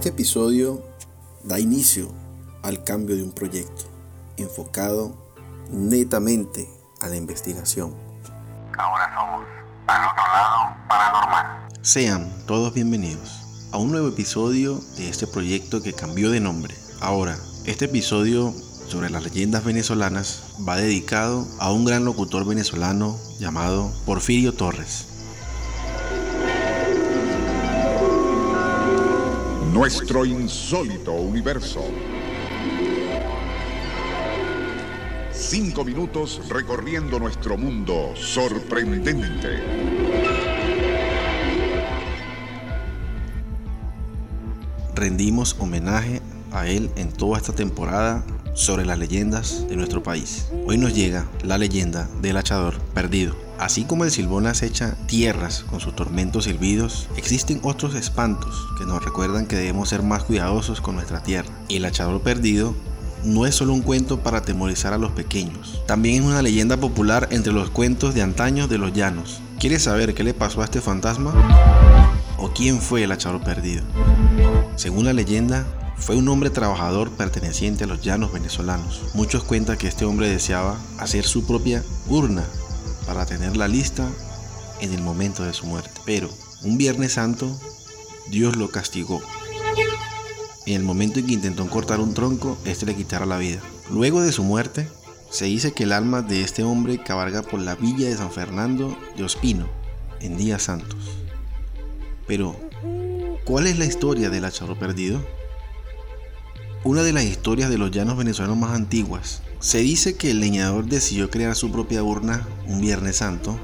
Este episodio da inicio al cambio de un proyecto enfocado netamente a la investigación. Ahora somos al otro lado paranormal. Sean todos bienvenidos a un nuevo episodio de este proyecto que cambió de nombre. Ahora, este episodio sobre las leyendas venezolanas va dedicado a un gran locutor venezolano llamado Porfirio Torres. Nuestro insólito universo. Cinco minutos recorriendo nuestro mundo sorprendente. Rendimos homenaje a él en toda esta temporada sobre las leyendas de nuestro país. Hoy nos llega la leyenda del hachador perdido. Así como el silbón acecha tierras con sus tormentos silbidos, existen otros espantos que nos recuerdan que debemos ser más cuidadosos con nuestra tierra. El hachador perdido no es solo un cuento para atemorizar a los pequeños, también es una leyenda popular entre los cuentos de antaño de los llanos. ¿Quieres saber qué le pasó a este fantasma? ¿O quién fue el hachador perdido? Según la leyenda, fue un hombre trabajador perteneciente a los llanos venezolanos. Muchos cuentan que este hombre deseaba hacer su propia urna para tenerla lista en el momento de su muerte. Pero un Viernes Santo, Dios lo castigó. En el momento en que intentó cortar un tronco, este le quitara la vida. Luego de su muerte, se dice que el alma de este hombre cabalga por la villa de San Fernando de Ospino en días santos. Pero, ¿cuál es la historia del hachador perdido? Una de las historias de los llanos venezolanos más antiguas. Se dice que el leñador decidió crear su propia urna un Viernes Santo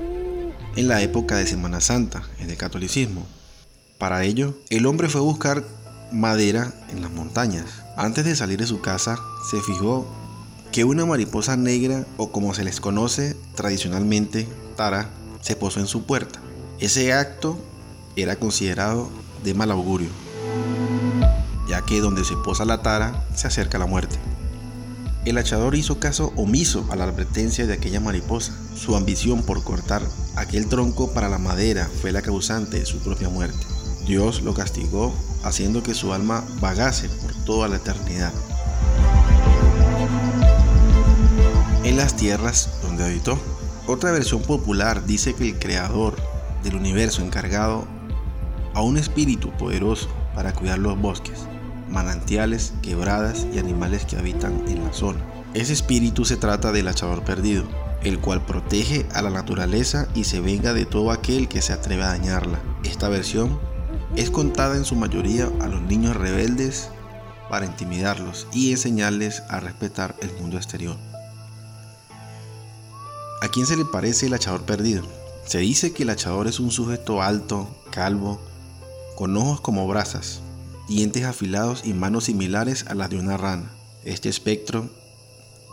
en la época de Semana Santa, en el catolicismo. Para ello, el hombre fue a buscar madera en las montañas. Antes de salir de su casa, se fijó que una mariposa negra, o como se les conoce tradicionalmente, tara, se posó en su puerta. Ese acto era considerado de mal augurio ya que donde se posa la tara se acerca la muerte. El hachador hizo caso omiso a la advertencia de aquella mariposa. Su ambición por cortar aquel tronco para la madera fue la causante de su propia muerte. Dios lo castigó haciendo que su alma vagase por toda la eternidad. En las tierras donde habitó. Otra versión popular dice que el creador del universo encargado a un espíritu poderoso para cuidar los bosques manantiales, quebradas y animales que habitan en la zona. Ese espíritu se trata del hachador perdido, el cual protege a la naturaleza y se venga de todo aquel que se atreve a dañarla. Esta versión es contada en su mayoría a los niños rebeldes para intimidarlos y enseñarles a respetar el mundo exterior. ¿A quién se le parece el hachador perdido? Se dice que el hachador es un sujeto alto, calvo, con ojos como brasas, dientes afilados y manos similares a las de una rana. Este espectro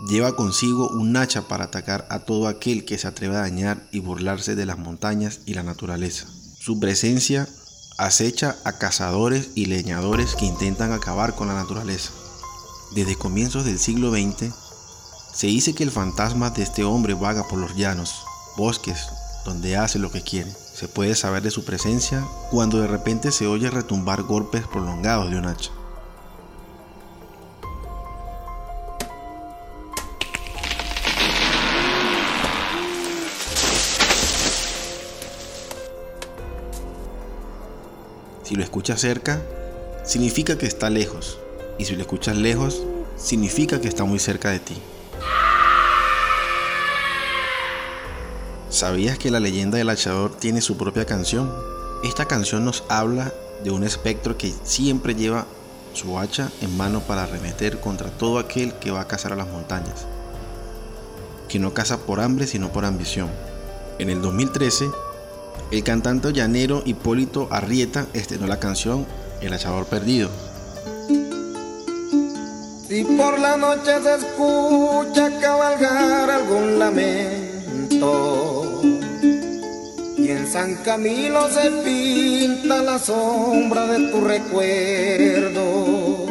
lleva consigo un hacha para atacar a todo aquel que se atreve a dañar y burlarse de las montañas y la naturaleza. Su presencia acecha a cazadores y leñadores que intentan acabar con la naturaleza. Desde comienzos del siglo XX, se dice que el fantasma de este hombre vaga por los llanos, bosques, donde hace lo que quiere. Se puede saber de su presencia cuando de repente se oye retumbar golpes prolongados de un hacha. Si lo escuchas cerca, significa que está lejos. Y si lo escuchas lejos, significa que está muy cerca de ti. ¿Sabías que la leyenda del hachador tiene su propia canción? Esta canción nos habla de un espectro que siempre lleva su hacha en mano para arremeter contra todo aquel que va a cazar a las montañas, que no caza por hambre sino por ambición. En el 2013, el cantante llanero Hipólito Arrieta estrenó la canción El hachador perdido. Si por la noche se escucha cabalgar algún lamento San Camilo se pinta la sombra de tu recuerdo.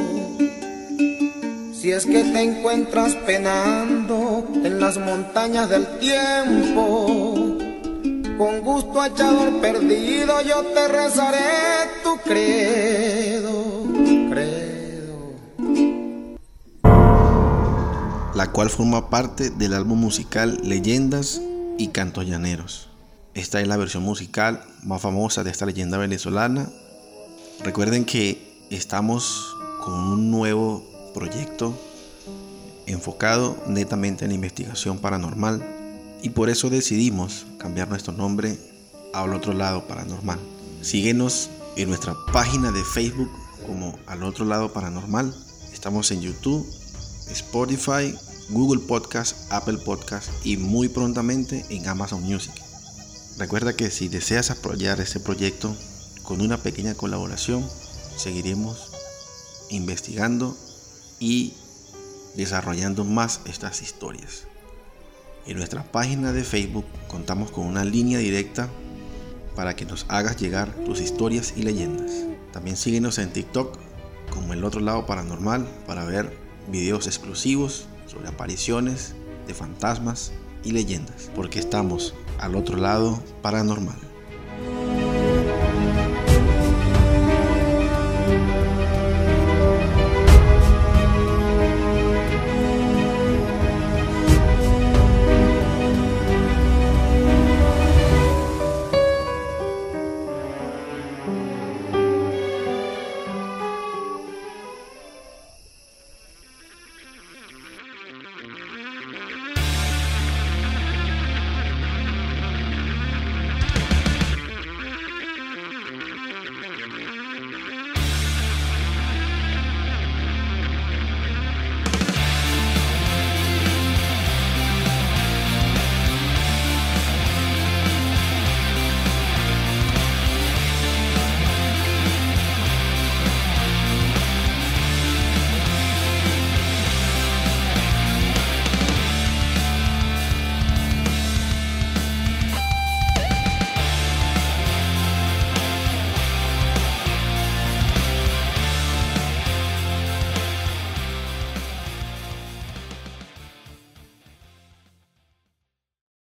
Si es que te encuentras penando en las montañas del tiempo, con gusto echador perdido yo te rezaré tu credo, credo. La cual forma parte del álbum musical Leyendas y Cantos Llaneros. Esta es la versión musical más famosa de esta leyenda venezolana. Recuerden que estamos con un nuevo proyecto enfocado netamente en investigación paranormal y por eso decidimos cambiar nuestro nombre al otro lado paranormal. Síguenos en nuestra página de Facebook como al otro lado paranormal. Estamos en YouTube, Spotify, Google Podcast, Apple Podcast y muy prontamente en Amazon Music. Recuerda que si deseas apoyar este proyecto con una pequeña colaboración, seguiremos investigando y desarrollando más estas historias. En nuestra página de Facebook contamos con una línea directa para que nos hagas llegar tus historias y leyendas. También síguenos en TikTok como el otro lado paranormal para ver videos exclusivos sobre apariciones de fantasmas y leyendas, porque estamos al otro lado paranormal.